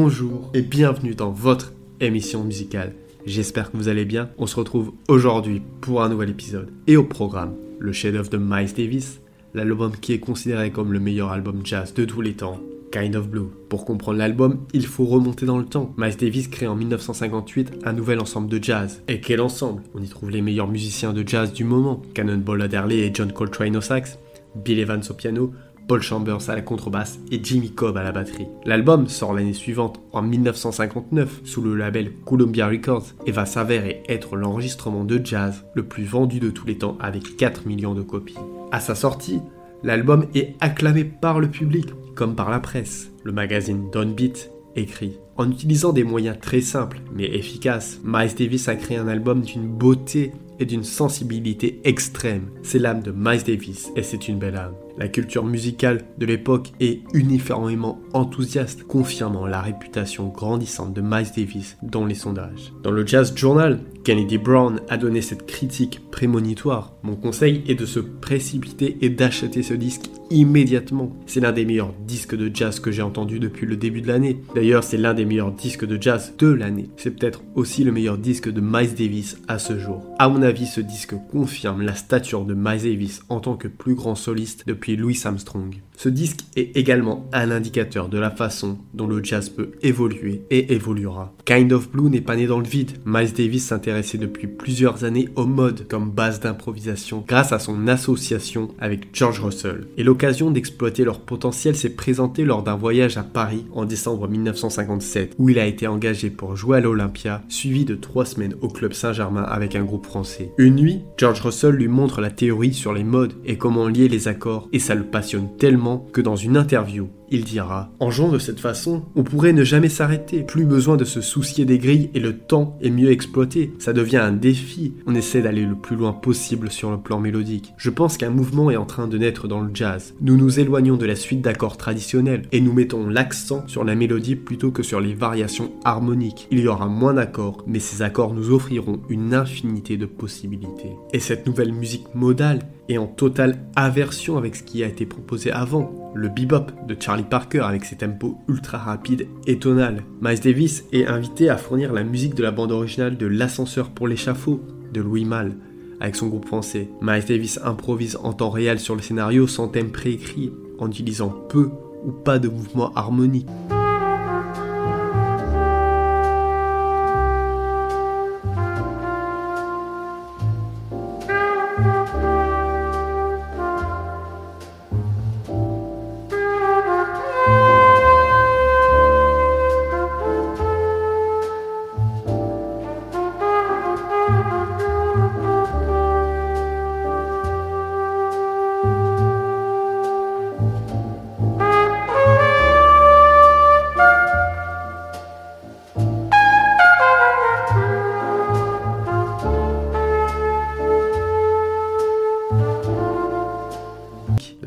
bonjour et bienvenue dans votre émission musicale. J'espère que vous allez bien. On se retrouve aujourd'hui pour un nouvel épisode. Et au programme, le chef-d'œuvre de Miles Davis, l'album qui est considéré comme le meilleur album jazz de tous les temps, Kind of Blue. Pour comprendre l'album, il faut remonter dans le temps. Miles Davis crée en 1958 un nouvel ensemble de jazz. Et quel ensemble? On y trouve les meilleurs musiciens de jazz du moment, Cannonball Adderley et John Coltrane au sax, Bill Evans au piano, Paul Chambers à la contrebasse et Jimmy Cobb à la batterie. L'album sort l'année suivante, en 1959, sous le label Columbia Records et va s'avérer être l'enregistrement de jazz le plus vendu de tous les temps avec 4 millions de copies. À sa sortie, l'album est acclamé par le public comme par la presse. Le magazine Downbeat écrit En utilisant des moyens très simples mais efficaces, Miles Davis a créé un album d'une beauté et d'une sensibilité extrême. C'est l'âme de Miles Davis et c'est une belle âme. La culture musicale de l'époque est uniformément enthousiaste, confirmant la réputation grandissante de Miles Davis dans les sondages. Dans le Jazz Journal, Kennedy Brown a donné cette critique prémonitoire. Mon conseil est de se précipiter et d'acheter ce disque immédiatement. C'est l'un des meilleurs disques de jazz que j'ai entendu depuis le début de l'année. D'ailleurs, c'est l'un des meilleurs disques de jazz de l'année. C'est peut-être aussi le meilleur disque de Miles Davis à ce jour. À mon avis, ce disque confirme la stature de Miles Davis en tant que plus grand soliste depuis Louis Armstrong. Ce disque est également un indicateur de la façon dont le jazz peut évoluer et évoluera. Kind of Blue n'est pas né dans le vide. Miles Davis s'intéressait depuis plusieurs années au mode comme base d'improvisation grâce à son association avec George Russell. Et l'occasion d'exploiter leur potentiel s'est présentée lors d'un voyage à Paris en décembre 1957 où il a été engagé pour jouer à l'Olympia suivi de trois semaines au club Saint-Germain avec un groupe français. Une nuit, George Russell lui montre la théorie sur les modes et comment lier les accords et ça le passionne tellement que dans une interview, il dira En jouant de cette façon, on pourrait ne jamais s'arrêter, plus besoin de se soucier des grilles et le temps est mieux exploité. Ça devient un défi, on essaie d'aller le plus loin possible sur le plan mélodique. Je pense qu'un mouvement est en train de naître dans le jazz. Nous nous éloignons de la suite d'accords traditionnels et nous mettons l'accent sur la mélodie plutôt que sur les variations harmoniques. Il y aura moins d'accords, mais ces accords nous offriront une infinité de possibilités. Et cette nouvelle musique modale est en totale aversion avec ce qui a été proposé avant, le bebop de Charlie Parker avec ses tempos ultra rapides et tonales. Miles Davis est invité à fournir la musique de la bande originale de L'ascenseur pour l'échafaud de Louis Malle avec son groupe français. Miles Davis improvise en temps réel sur le scénario sans thème préécrit en utilisant peu ou pas de mouvements harmoniques.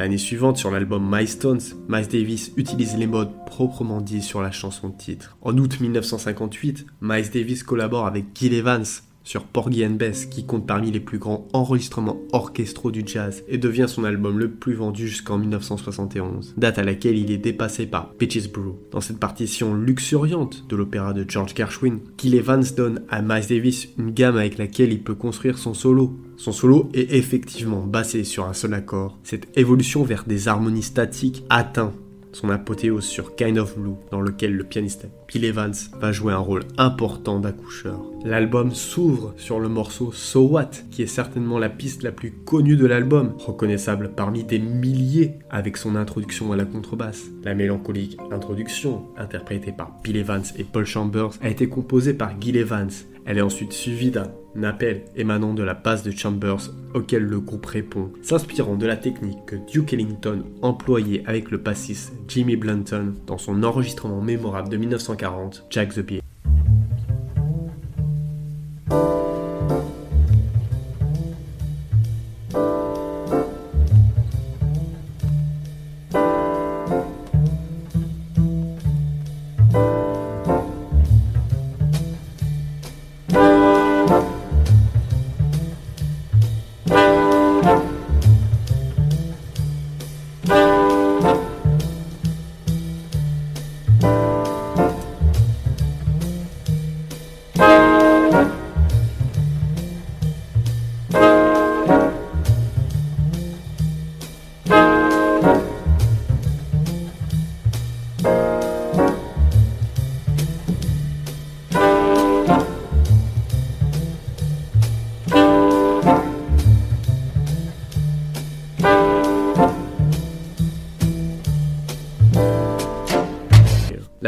L'année suivante, sur l'album My Stones, Miles Davis utilise les modes proprement dits sur la chanson titre. En août 1958, Miles Davis collabore avec Gil Evans sur Porgy and Bess, qui compte parmi les plus grands enregistrements orchestraux du jazz et devient son album le plus vendu jusqu'en 1971, date à laquelle il est dépassé par Peaches Brew. Dans cette partition luxuriante de l'opéra de George Gershwin, Gil Evans donne à Miles Davis une gamme avec laquelle il peut construire son solo. Son solo est effectivement basé sur un seul accord. Cette évolution vers des harmonies statiques atteint son apothéose sur Kind of Blue, dans lequel le pianiste Bill Evans va jouer un rôle important d'accoucheur. L'album s'ouvre sur le morceau So What, qui est certainement la piste la plus connue de l'album, reconnaissable parmi des milliers avec son introduction à la contrebasse. La mélancolique introduction, interprétée par Bill Evans et Paul Chambers, a été composée par Gil Evans. Elle est ensuite suivie d'un appel émanant de la basse de Chambers auquel le groupe répond, s'inspirant de la technique que Duke Ellington employait avec le bassiste Jimmy Blanton dans son enregistrement mémorable de 1940, Jack the Bear.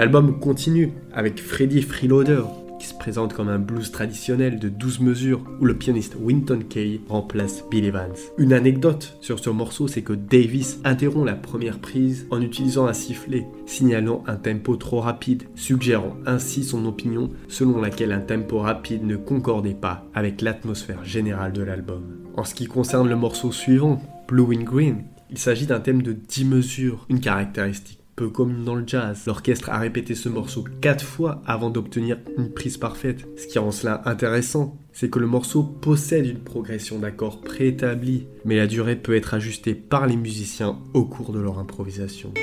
L'album continue avec Freddy Freeloader, qui se présente comme un blues traditionnel de 12 mesures où le pianiste Winton Kay remplace Bill Evans. Une anecdote sur ce morceau, c'est que Davis interrompt la première prise en utilisant un sifflet, signalant un tempo trop rapide, suggérant ainsi son opinion selon laquelle un tempo rapide ne concordait pas avec l'atmosphère générale de l'album. En ce qui concerne le morceau suivant, Blue in Green, il s'agit d'un thème de 10 mesures, une caractéristique peu comme dans le jazz. L'orchestre a répété ce morceau quatre fois avant d'obtenir une prise parfaite. Ce qui rend cela intéressant, c'est que le morceau possède une progression d'accords préétablie, mais la durée peut être ajustée par les musiciens au cours de leur improvisation.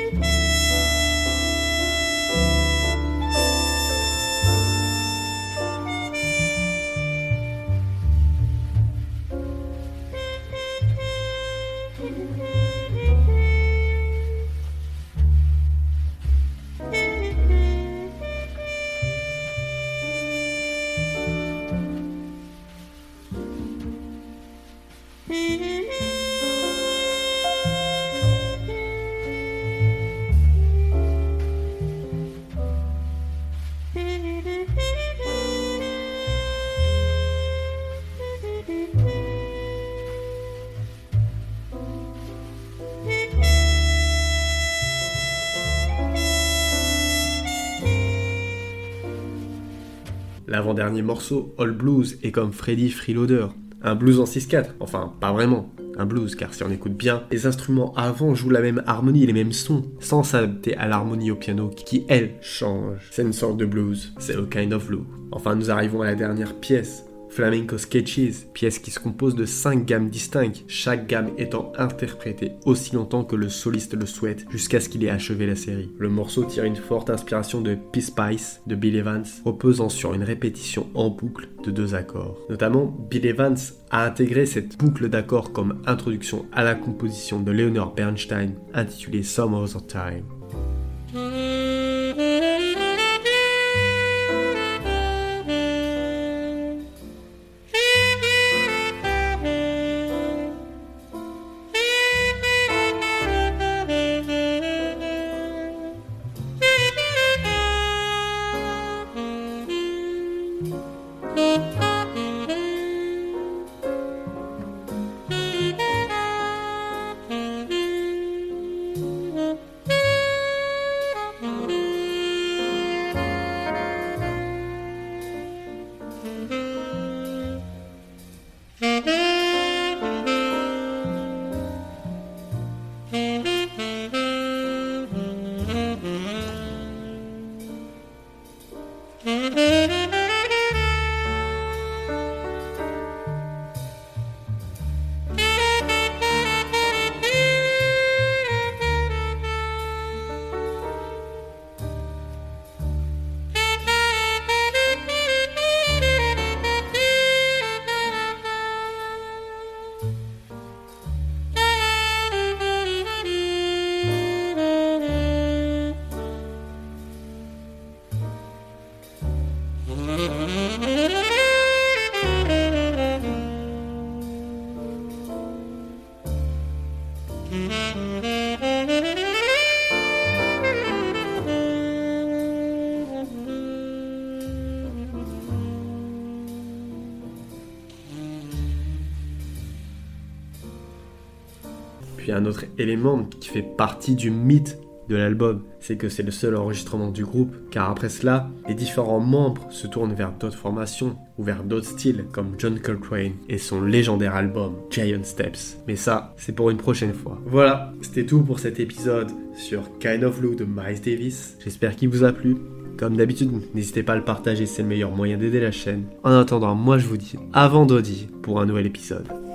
L'avant-dernier morceau, All Blues, est comme Freddy Freeloader, un blues en 6-4, enfin pas vraiment, un blues, car si on écoute bien, les instruments avant jouent la même harmonie les mêmes sons, sans s'adapter à l'harmonie au piano qui, elle, change. C'est une sorte de blues, c'est a kind of blue. Enfin, nous arrivons à la dernière pièce, Flamenco Sketches, pièce qui se compose de 5 gammes distinctes, chaque gamme étant interprétée aussi longtemps que le soliste le souhaite, jusqu'à ce qu'il ait achevé la série. Le morceau tire une forte inspiration de Peace Spice de Bill Evans, reposant sur une répétition en boucle de deux accords. Notamment, Bill Evans a intégré cette boucle d'accords comme introduction à la composition de Leonard Bernstein intitulée Some Other Time. Puis un autre élément qui fait partie du mythe de l'album, c'est que c'est le seul enregistrement du groupe, car après cela, les différents membres se tournent vers d'autres formations ou vers d'autres styles, comme John Coltrane et son légendaire album Giant Steps. Mais ça, c'est pour une prochaine fois. Voilà, c'était tout pour cet épisode sur Kind of Blue de Miles Davis. J'espère qu'il vous a plu. Comme d'habitude, n'hésitez pas à le partager, c'est le meilleur moyen d'aider la chaîne. En attendant, moi je vous dis à vendredi pour un nouvel épisode.